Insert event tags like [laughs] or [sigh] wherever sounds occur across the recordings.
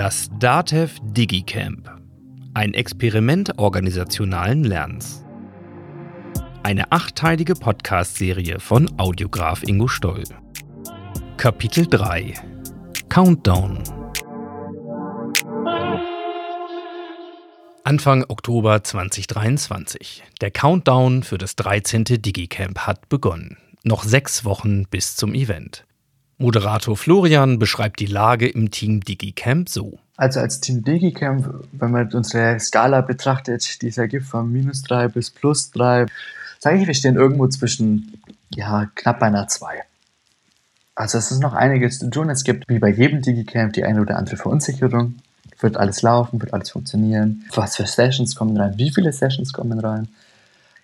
Das DATEV DigiCamp. Ein Experiment organisationalen Lernens. Eine achteilige Podcast-Serie von Audiograf Ingo Stoll. Kapitel 3 Countdown Anfang Oktober 2023. Der Countdown für das 13. DigiCamp hat begonnen. Noch sechs Wochen bis zum Event. Moderator Florian beschreibt die Lage im Team DigiCamp so. Also als Team DigiCamp, wenn man unsere Skala betrachtet, die es ergibt von minus 3 bis plus 3, sage ich, wir stehen irgendwo zwischen ja, knapp bei einer 2. Also es ist noch einiges zu tun. Es gibt wie bei jedem DigiCamp die eine oder andere Verunsicherung. Wird alles laufen, wird alles funktionieren? Was für Sessions kommen rein? Wie viele Sessions kommen rein?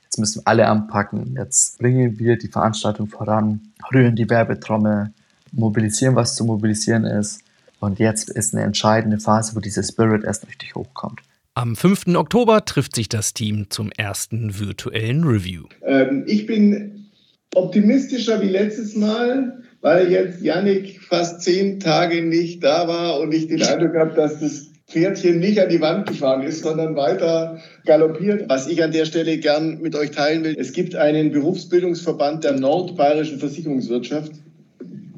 Jetzt müssen alle anpacken. Jetzt bringen wir die Veranstaltung voran, rühren die Werbetrommel, mobilisieren, was zu mobilisieren ist. Und jetzt ist eine entscheidende Phase, wo dieser Spirit erst richtig hochkommt. Am 5. Oktober trifft sich das Team zum ersten virtuellen Review. Ähm, ich bin optimistischer wie letztes Mal, weil jetzt Yannick fast zehn Tage nicht da war und ich den Eindruck habe, dass das Pferdchen nicht an die Wand gefahren ist, sondern weiter galoppiert. Was ich an der Stelle gern mit euch teilen will, es gibt einen Berufsbildungsverband der nordbayerischen Versicherungswirtschaft.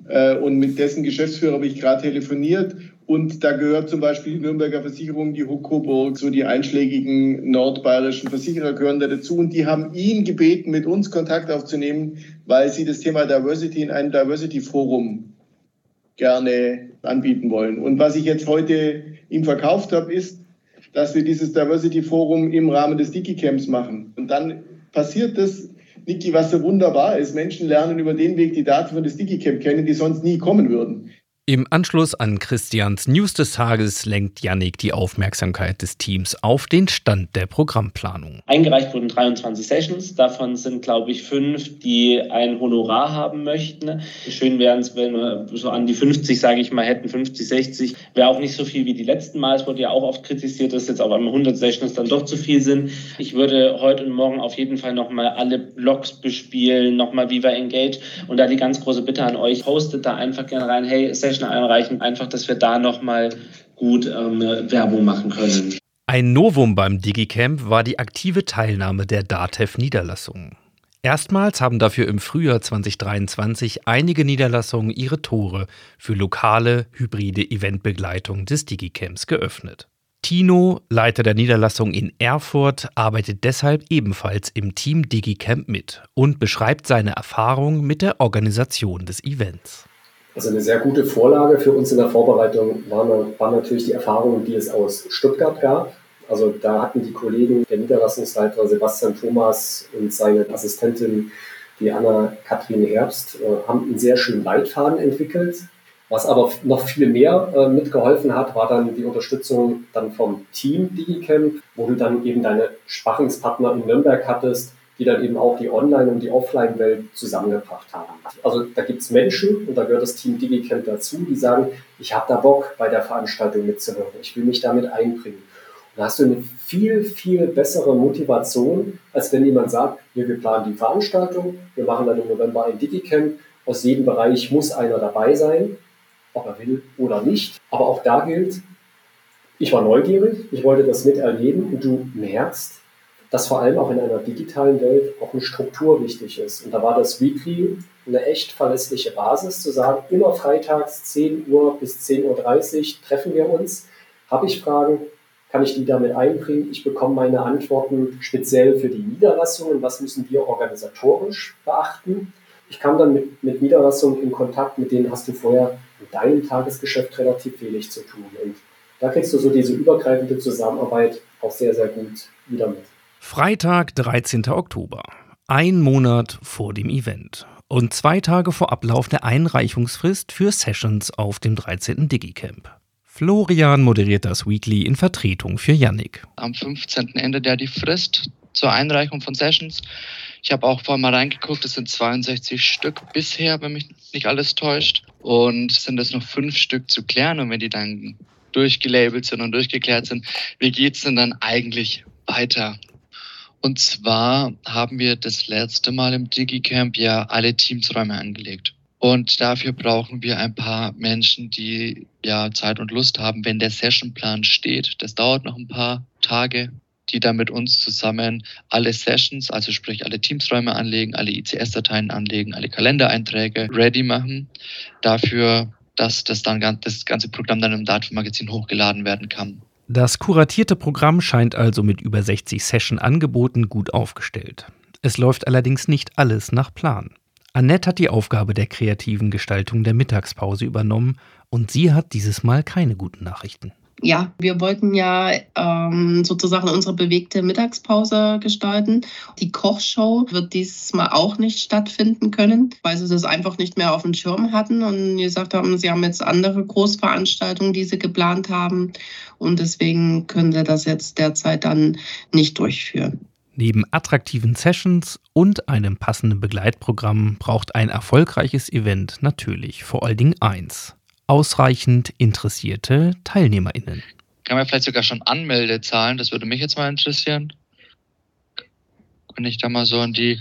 Äh, und mit dessen Geschäftsführer habe ich gerade telefoniert. Und da gehört zum Beispiel die Nürnberger Versicherung, die Huck Coburg, so die einschlägigen nordbayerischen Versicherer gehören da dazu. Und die haben ihn gebeten, mit uns Kontakt aufzunehmen, weil sie das Thema Diversity in einem Diversity Forum gerne anbieten wollen. Und was ich jetzt heute ihm verkauft habe, ist, dass wir dieses Diversity Forum im Rahmen des DigiCamps machen. Und dann passiert das Niki, was so wunderbar ist. Menschen lernen über den Weg die Daten von das DigiCamp kennen, die sonst nie kommen würden. Im Anschluss an Christians News des Tages lenkt Yannick die Aufmerksamkeit des Teams auf den Stand der Programmplanung. Eingereicht wurden 23 Sessions, davon sind, glaube ich, fünf, die ein Honorar haben möchten. Schön wären es, wenn wir so an die 50, sage ich mal, hätten, 50, 60. Wäre auch nicht so viel wie die letzten Mal. Es wurde ja auch oft kritisiert, dass jetzt auf einmal 100 Sessions dann doch zu viel sind. Ich würde heute und morgen auf jeden Fall nochmal alle Logs bespielen, nochmal Viva Engage und da die ganz große Bitte an euch, postet da einfach gerne rein, hey, Session Session einreichen, einfach, dass wir da nochmal gut ähm, Werbung machen können. Ein Novum beim DigiCamp war die aktive Teilnahme der DATEV-Niederlassungen. Erstmals haben dafür im Frühjahr 2023 einige Niederlassungen ihre Tore für lokale, hybride Eventbegleitung des DigiCamps geöffnet. Tino, Leiter der Niederlassung in Erfurt, arbeitet deshalb ebenfalls im Team DigiCamp mit und beschreibt seine Erfahrung mit der Organisation des Events. Also eine sehr gute Vorlage für uns in der Vorbereitung waren, waren natürlich die Erfahrungen, die es aus Stuttgart gab. Also da hatten die Kollegen, der Niederlassungsleiter Sebastian Thomas und seine Assistentin, die Anna-Kathrin Herbst, äh, haben einen sehr schönen Leitfaden entwickelt. Was aber noch viel mehr äh, mitgeholfen hat, war dann die Unterstützung dann vom Team DigiCamp, wo du dann eben deine Sparringspartner in Nürnberg hattest, die dann eben auch die Online- und die Offline-Welt zusammengebracht haben. Also da gibt es Menschen, und da gehört das Team DigiCamp dazu, die sagen, ich habe da Bock, bei der Veranstaltung mitzuhören, ich will mich damit einbringen. Und da hast du eine viel, viel bessere Motivation, als wenn jemand sagt, hier, wir planen die Veranstaltung, wir machen dann im November ein DigiCamp, aus jedem Bereich muss einer dabei sein, ob er will oder nicht. Aber auch da gilt, ich war neugierig, ich wollte das miterleben und du merkst, dass vor allem auch in einer digitalen Welt auch eine Struktur wichtig ist. Und da war das Weekly eine echt verlässliche Basis, zu sagen, immer freitags 10 Uhr bis 10.30 Uhr treffen wir uns. Habe ich Fragen, kann ich die damit einbringen? Ich bekomme meine Antworten speziell für die Niederlassungen. Was müssen wir organisatorisch beachten? Ich kam dann mit, mit Niederlassungen in Kontakt, mit denen hast du vorher in deinem Tagesgeschäft relativ wenig zu tun. Und da kriegst du so diese übergreifende Zusammenarbeit auch sehr, sehr gut wieder mit. Freitag, 13. Oktober. Ein Monat vor dem Event und zwei Tage vor Ablauf der Einreichungsfrist für Sessions auf dem 13. Digicamp. Florian moderiert das Weekly in Vertretung für Yannick. Am 15. endet ja die Frist zur Einreichung von Sessions. Ich habe auch vorher mal reingeguckt, es sind 62 Stück bisher, wenn mich nicht alles täuscht. Und es sind jetzt noch fünf Stück zu klären. Und wenn die dann durchgelabelt sind und durchgeklärt sind, wie geht es denn dann eigentlich weiter? Und zwar haben wir das letzte Mal im DigiCamp ja alle Teamsräume angelegt. Und dafür brauchen wir ein paar Menschen, die ja Zeit und Lust haben, wenn der Sessionplan steht. Das dauert noch ein paar Tage, die dann mit uns zusammen alle Sessions, also sprich alle Teamsräume anlegen, alle ICS-Dateien anlegen, alle Kalendereinträge ready machen. Dafür, dass das dann das ganze Programm dann im Datenmagazin hochgeladen werden kann. Das kuratierte Programm scheint also mit über 60 Session-Angeboten gut aufgestellt. Es läuft allerdings nicht alles nach Plan. Annette hat die Aufgabe der kreativen Gestaltung der Mittagspause übernommen und sie hat dieses Mal keine guten Nachrichten ja, wir wollten ja ähm, sozusagen unsere bewegte Mittagspause gestalten. Die Kochshow wird dieses Mal auch nicht stattfinden können, weil sie das einfach nicht mehr auf dem Schirm hatten und gesagt haben, sie haben jetzt andere Großveranstaltungen, die sie geplant haben und deswegen können sie das jetzt derzeit dann nicht durchführen. Neben attraktiven Sessions und einem passenden Begleitprogramm braucht ein erfolgreiches Event natürlich vor allen Dingen eins ausreichend interessierte TeilnehmerInnen. Kann man vielleicht sogar schon Anmeldezahlen? Das würde mich jetzt mal interessieren. Wenn ich da mal so an die.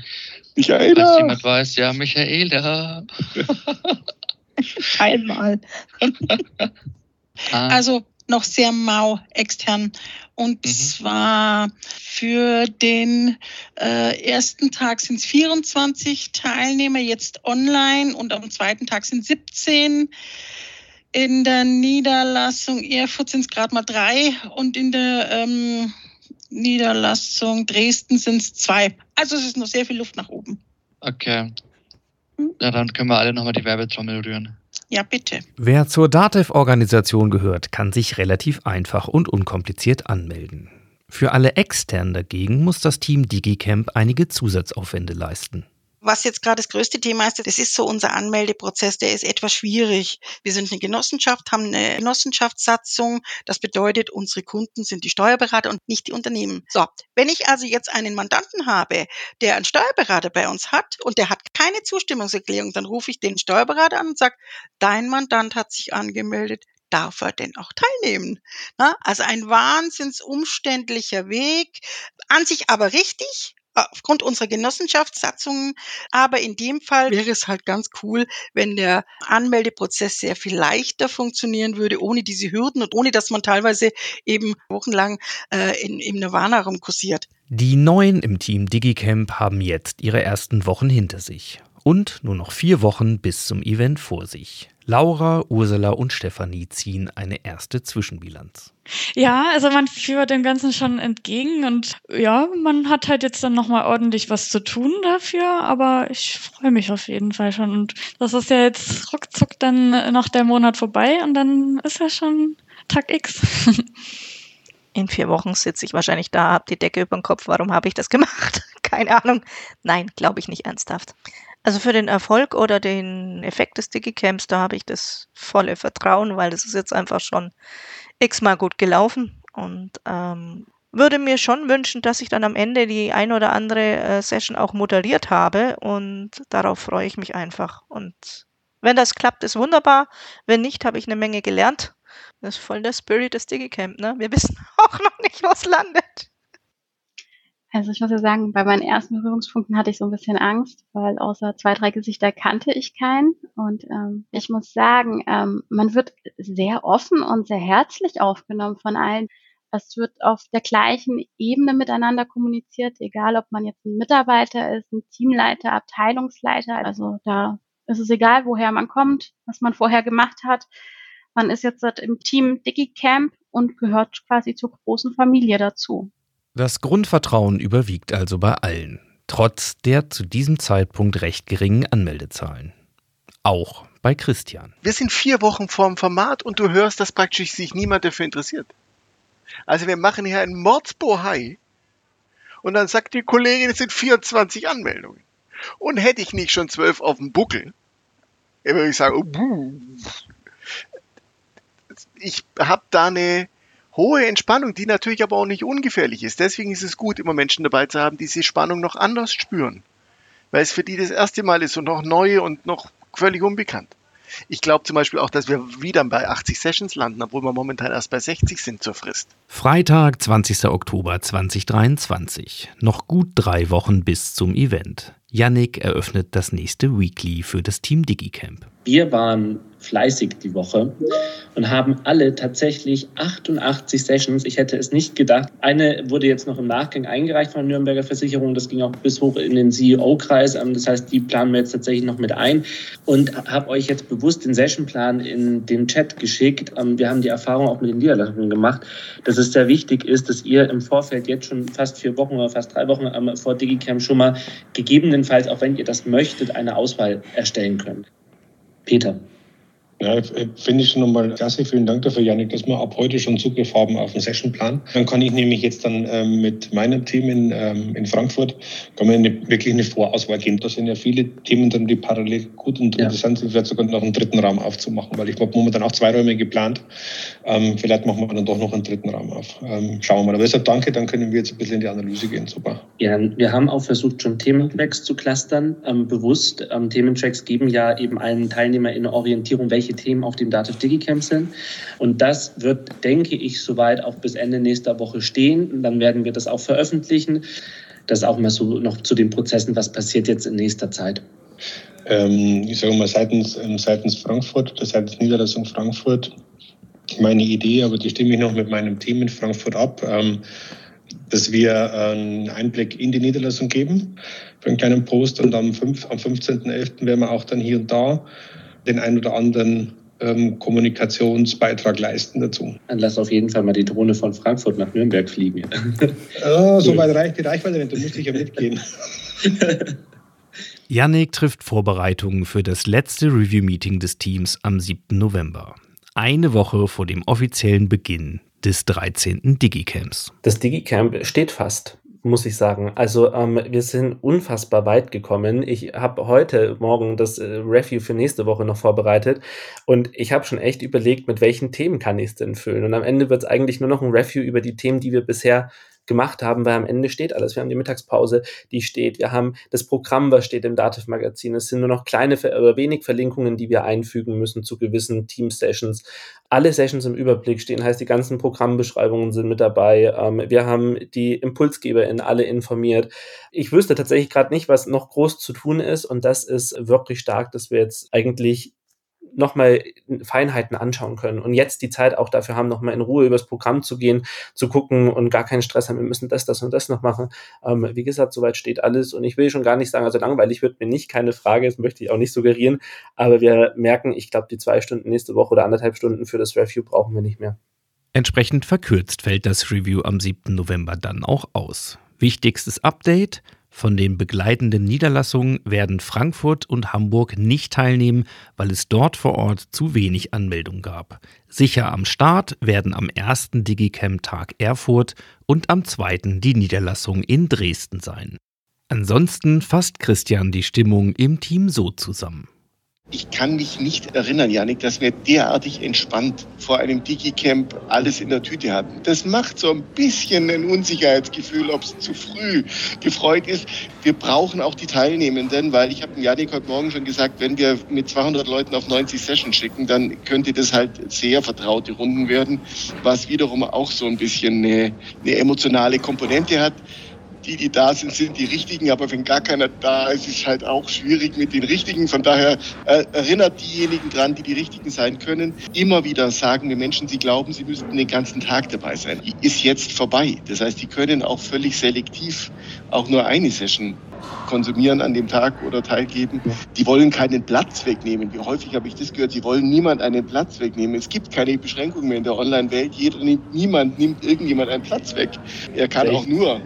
Michaela! Falls jemand weiß, ja, Michaela. [laughs] Einmal. ah. Also noch sehr mau extern. Und mhm. zwar für den äh, ersten Tag sind es 24 Teilnehmer, jetzt online und am zweiten Tag sind 17. In der Niederlassung Erfurt sind es gerade mal drei und in der ähm, Niederlassung Dresden sind es zwei. Also es ist noch sehr viel Luft nach oben. Okay. Hm? Ja, dann können wir alle nochmal die Werbetrommel rühren. Ja, bitte. Wer zur DATEV-Organisation gehört, kann sich relativ einfach und unkompliziert anmelden. Für alle externen dagegen muss das Team DigiCamp einige Zusatzaufwände leisten was jetzt gerade das größte Thema ist, das ist so unser Anmeldeprozess, der ist etwas schwierig. Wir sind eine Genossenschaft, haben eine Genossenschaftssatzung. Das bedeutet, unsere Kunden sind die Steuerberater und nicht die Unternehmen. So, wenn ich also jetzt einen Mandanten habe, der einen Steuerberater bei uns hat und der hat keine Zustimmungserklärung, dann rufe ich den Steuerberater an und sage, dein Mandant hat sich angemeldet, darf er denn auch teilnehmen? Na, also ein wahnsinns umständlicher Weg, an sich aber richtig, aufgrund unserer Genossenschaftssatzungen. Aber in dem Fall wäre es halt ganz cool, wenn der Anmeldeprozess sehr viel leichter funktionieren würde, ohne diese Hürden und ohne, dass man teilweise eben wochenlang äh, in, im Nirvana rumkursiert. Die Neuen im Team DigiCamp haben jetzt ihre ersten Wochen hinter sich und nur noch vier Wochen bis zum Event vor sich. Laura, Ursula und Stefanie ziehen eine erste Zwischenbilanz. Ja, also man führt dem Ganzen schon entgegen und ja, man hat halt jetzt dann nochmal ordentlich was zu tun dafür, aber ich freue mich auf jeden Fall schon. Und das ist ja jetzt ruckzuck dann noch der Monat vorbei und dann ist ja schon Tag X. In vier Wochen sitze ich wahrscheinlich da, habe die Decke über den Kopf. Warum habe ich das gemacht? [laughs] Keine Ahnung. Nein, glaube ich nicht ernsthaft. Also für den Erfolg oder den Effekt des Digicamps, da habe ich das volle Vertrauen, weil das ist jetzt einfach schon x-mal gut gelaufen und ähm, würde mir schon wünschen, dass ich dann am Ende die ein oder andere äh, Session auch moderiert habe und darauf freue ich mich einfach. Und wenn das klappt, ist wunderbar. Wenn nicht, habe ich eine Menge gelernt. Das ist voll der Spirit des Digicamp, ne? Wir wissen [laughs] auch noch nicht, wo es landet. Also ich muss ja sagen, bei meinen ersten Berührungspunkten hatte ich so ein bisschen Angst, weil außer zwei, drei Gesichter kannte ich keinen. Und ähm, ich muss sagen, ähm, man wird sehr offen und sehr herzlich aufgenommen von allen. Es wird auf der gleichen Ebene miteinander kommuniziert, egal ob man jetzt ein Mitarbeiter ist, ein Teamleiter, Abteilungsleiter. Also da ist es egal, woher man kommt, was man vorher gemacht hat. Man ist jetzt im Team DigiCamp und gehört quasi zur großen Familie dazu. Das Grundvertrauen überwiegt also bei allen, trotz der zu diesem Zeitpunkt recht geringen Anmeldezahlen. Auch bei Christian. Wir sind vier Wochen vorm Format und du hörst, dass praktisch sich niemand dafür interessiert. Also wir machen hier einen Mordsbohai und dann sagt die Kollegin, es sind 24 Anmeldungen. Und hätte ich nicht schon zwölf auf dem Buckel, würde ich sagen, oh, ich habe da eine hohe Entspannung, die natürlich aber auch nicht ungefährlich ist. Deswegen ist es gut, immer Menschen dabei zu haben, die diese Spannung noch anders spüren. Weil es für die das erste Mal ist und noch neu und noch völlig unbekannt. Ich glaube zum Beispiel auch, dass wir wieder bei 80 Sessions landen, obwohl wir momentan erst bei 60 sind zur Frist. Freitag, 20. Oktober 2023. Noch gut drei Wochen bis zum Event. Yannick eröffnet das nächste Weekly für das Team DigiCamp. Wir waren fleißig die Woche und haben alle tatsächlich 88 Sessions. Ich hätte es nicht gedacht. Eine wurde jetzt noch im Nachgang eingereicht von der Nürnberger Versicherung. Das ging auch bis hoch in den CEO-Kreis. Ähm, das heißt, die planen wir jetzt tatsächlich noch mit ein und habe euch jetzt bewusst den Sessionplan in den Chat geschickt. Ähm, wir haben die Erfahrung auch mit den Niederlassungen gemacht, dass es sehr wichtig ist, dass ihr im Vorfeld jetzt schon fast vier Wochen oder fast drei Wochen ähm, vor DigiCamp schon mal gegebenenfalls, auch wenn ihr das möchtet, eine Auswahl erstellen könnt. Peter. Ja, finde ich schon nochmal klasse. Vielen Dank dafür, Janik, dass wir ab heute schon Zugriff haben auf den Sessionplan. Dann kann ich nämlich jetzt dann ähm, mit meinem Team in, ähm, in Frankfurt kann man eine, wirklich eine Vorauswahl gehen. Da sind ja viele Themen drin, die parallel gut und ja. interessant sind. Vielleicht sogar noch einen dritten Raum aufzumachen, weil ich habe momentan auch zwei Räume geplant. Ähm, vielleicht machen wir dann doch noch einen dritten Raum auf. Ähm, schauen wir mal. Aber deshalb danke, dann können wir jetzt ein bisschen in die Analyse gehen. Super. Ja, wir haben auch versucht, schon Thementracks zu clustern, ähm, bewusst. Ähm, Thementracks geben ja eben allen Teilnehmern eine Orientierung, welche welche Themen auf dem Dativ DigiCamp sind. Und das wird, denke ich, soweit auch bis Ende nächster Woche stehen. Und dann werden wir das auch veröffentlichen. Das auch mal so noch zu den Prozessen, was passiert jetzt in nächster Zeit. Ähm, ich sage mal seitens, ähm, seitens Frankfurt oder seitens Niederlassung Frankfurt meine Idee, aber die stimme ich noch mit meinem Team in Frankfurt ab, ähm, dass wir einen Einblick in die Niederlassung geben für einen kleinen Post und am, 5, am 15.11. werden wir auch dann hier und da den ein oder anderen ähm, Kommunikationsbeitrag leisten dazu. Dann lass auf jeden Fall mal die Drohne von Frankfurt nach Nürnberg fliegen. oh, [laughs] so weit reicht die Reichweite nicht, du musst ja mitgehen. [laughs] Yannick trifft Vorbereitungen für das letzte Review-Meeting des Teams am 7. November. Eine Woche vor dem offiziellen Beginn des 13. Digicamps. Das Digicamp steht fast muss ich sagen. Also ähm, wir sind unfassbar weit gekommen. Ich habe heute Morgen das äh, Review für nächste Woche noch vorbereitet und ich habe schon echt überlegt, mit welchen Themen kann ich es denn füllen. Und am Ende wird es eigentlich nur noch ein Review über die Themen, die wir bisher gemacht haben, weil am Ende steht alles. Wir haben die Mittagspause, die steht. Wir haben das Programm, was steht im Dativ-Magazin. Es sind nur noch kleine oder wenig Verlinkungen, die wir einfügen müssen zu gewissen Team-Sessions. Alle Sessions im Überblick stehen, heißt, die ganzen Programmbeschreibungen sind mit dabei. Ähm, wir haben die Impulsgeber in alle informiert. Ich wüsste tatsächlich gerade nicht, was noch groß zu tun ist. Und das ist wirklich stark, dass wir jetzt eigentlich nochmal Feinheiten anschauen können und jetzt die Zeit auch dafür haben, nochmal in Ruhe übers Programm zu gehen, zu gucken und gar keinen Stress haben, wir müssen das, das und das noch machen. Ähm, wie gesagt, soweit steht alles und ich will schon gar nicht sagen, also langweilig wird mir nicht, keine Frage, das möchte ich auch nicht suggerieren, aber wir merken, ich glaube, die zwei Stunden nächste Woche oder anderthalb Stunden für das Review brauchen wir nicht mehr. Entsprechend verkürzt fällt das Review am 7. November dann auch aus. Wichtigstes Update – von den begleitenden Niederlassungen werden Frankfurt und Hamburg nicht teilnehmen, weil es dort vor Ort zu wenig Anmeldungen gab. Sicher am Start werden am ersten Digicamp-Tag Erfurt und am zweiten die Niederlassung in Dresden sein. Ansonsten fasst Christian die Stimmung im Team so zusammen. Ich kann mich nicht erinnern, Janik, dass wir derartig entspannt vor einem Digicamp alles in der Tüte hatten. Das macht so ein bisschen ein Unsicherheitsgefühl, ob es zu früh gefreut ist. Wir brauchen auch die Teilnehmenden, weil ich habe Janik heute Morgen schon gesagt, wenn wir mit 200 Leuten auf 90 Sessions schicken, dann könnte das halt sehr vertraute Runden werden, was wiederum auch so ein bisschen eine, eine emotionale Komponente hat die, die da sind, sind die richtigen, aber wenn gar keiner da ist, ist es halt auch schwierig mit den richtigen. Von daher äh, erinnert diejenigen dran, die die richtigen sein können. Immer wieder sagen wir Menschen, sie glauben, sie müssten den ganzen Tag dabei sein. Die ist jetzt vorbei. Das heißt, die können auch völlig selektiv auch nur eine Session konsumieren an dem Tag oder teilgeben. Die wollen keinen Platz wegnehmen. Wie häufig habe ich das gehört? Sie wollen niemand einen Platz wegnehmen. Es gibt keine Beschränkungen mehr in der Online-Welt. Jeder nimmt, niemand nimmt irgendjemand einen Platz weg. Er kann auch nur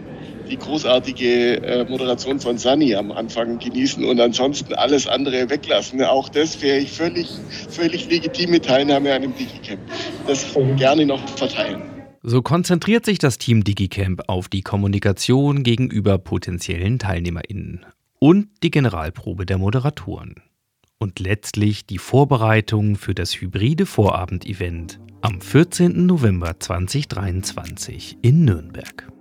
die großartige äh, Moderation von Sunny am Anfang genießen und ansonsten alles andere weglassen. Auch das wäre ich völlig, völlig legitime Teilnahme an einem Digicamp. Das gerne noch verteilen. So konzentriert sich das Team DigiCamp auf die Kommunikation gegenüber potenziellen TeilnehmerInnen und die Generalprobe der Moderatoren. Und letztlich die Vorbereitung für das hybride Vorabendevent am 14. November 2023 in Nürnberg.